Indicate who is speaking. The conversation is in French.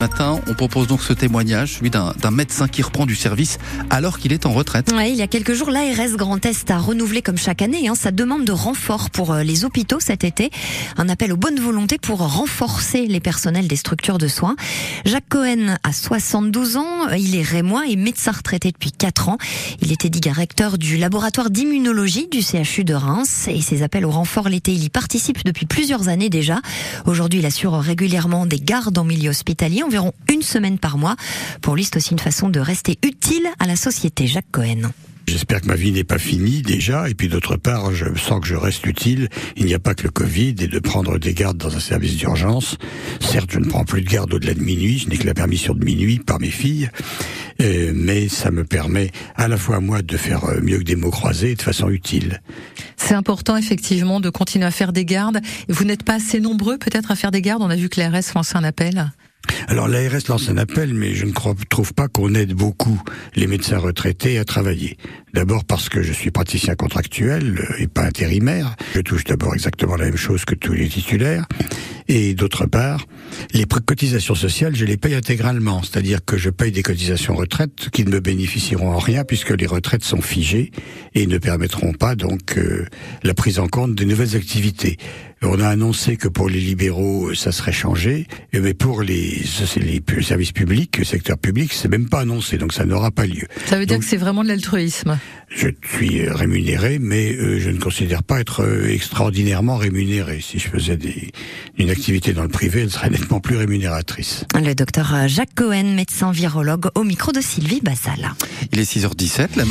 Speaker 1: Matin, on propose donc ce témoignage, celui d'un médecin qui reprend du service alors qu'il est en retraite.
Speaker 2: Ouais, il y a quelques jours, l'ARS Grand Est a renouvelé comme chaque année hein, sa demande de renfort pour euh, les hôpitaux cet été. Un appel aux bonnes volontés pour renforcer les personnels des structures de soins. Jacques Cohen a 72 ans, il est rémois et médecin retraité depuis 4 ans. Il était directeur du laboratoire d'immunologie du CHU de Reims et ses appels au renfort l'été, il y participe depuis plusieurs années déjà. Aujourd'hui, il assure régulièrement des gardes en milieu hospitalier environ une semaine par mois. Pour lui, c'est aussi une façon de rester utile à la société. Jacques Cohen.
Speaker 3: J'espère que ma vie n'est pas finie déjà, et puis d'autre part, je sens que je reste utile. Il n'y a pas que le Covid et de prendre des gardes dans un service d'urgence. Certes, je ne prends plus de garde au-delà de minuit, je n'ai que la permission de minuit par mes filles, euh, mais ça me permet à la fois moi de faire euh, mieux que des mots croisés de façon utile.
Speaker 4: C'est important effectivement de continuer à faire des gardes. Vous n'êtes pas assez nombreux peut-être à faire des gardes. On a vu que l'ARS lançait un appel.
Speaker 3: Alors l'ARS lance un appel, mais je ne trouve pas qu'on aide beaucoup les médecins retraités à travailler. D'abord parce que je suis praticien contractuel euh, et pas intérimaire. Je touche d'abord exactement la même chose que tous les titulaires. Et d'autre part, les cotisations sociales, je les paye intégralement. C'est-à-dire que je paye des cotisations retraite qui ne me bénéficieront en rien puisque les retraites sont figées et ne permettront pas donc euh, la prise en compte de nouvelles activités. On a annoncé que pour les libéraux, ça serait changé, mais pour les, les services publics, le secteur public, c'est même pas annoncé, donc ça n'aura pas lieu.
Speaker 4: Ça veut dire que c'est vraiment de l'altruisme.
Speaker 3: Je suis rémunéré, mais euh, je ne considère pas être euh, extraordinairement rémunéré. Si je faisais des, une activité dans le privé, elle serait nettement plus rémunératrice.
Speaker 2: Le docteur Jacques Cohen, médecin virologue, au micro de Sylvie Basal.
Speaker 1: Il est 6h17, la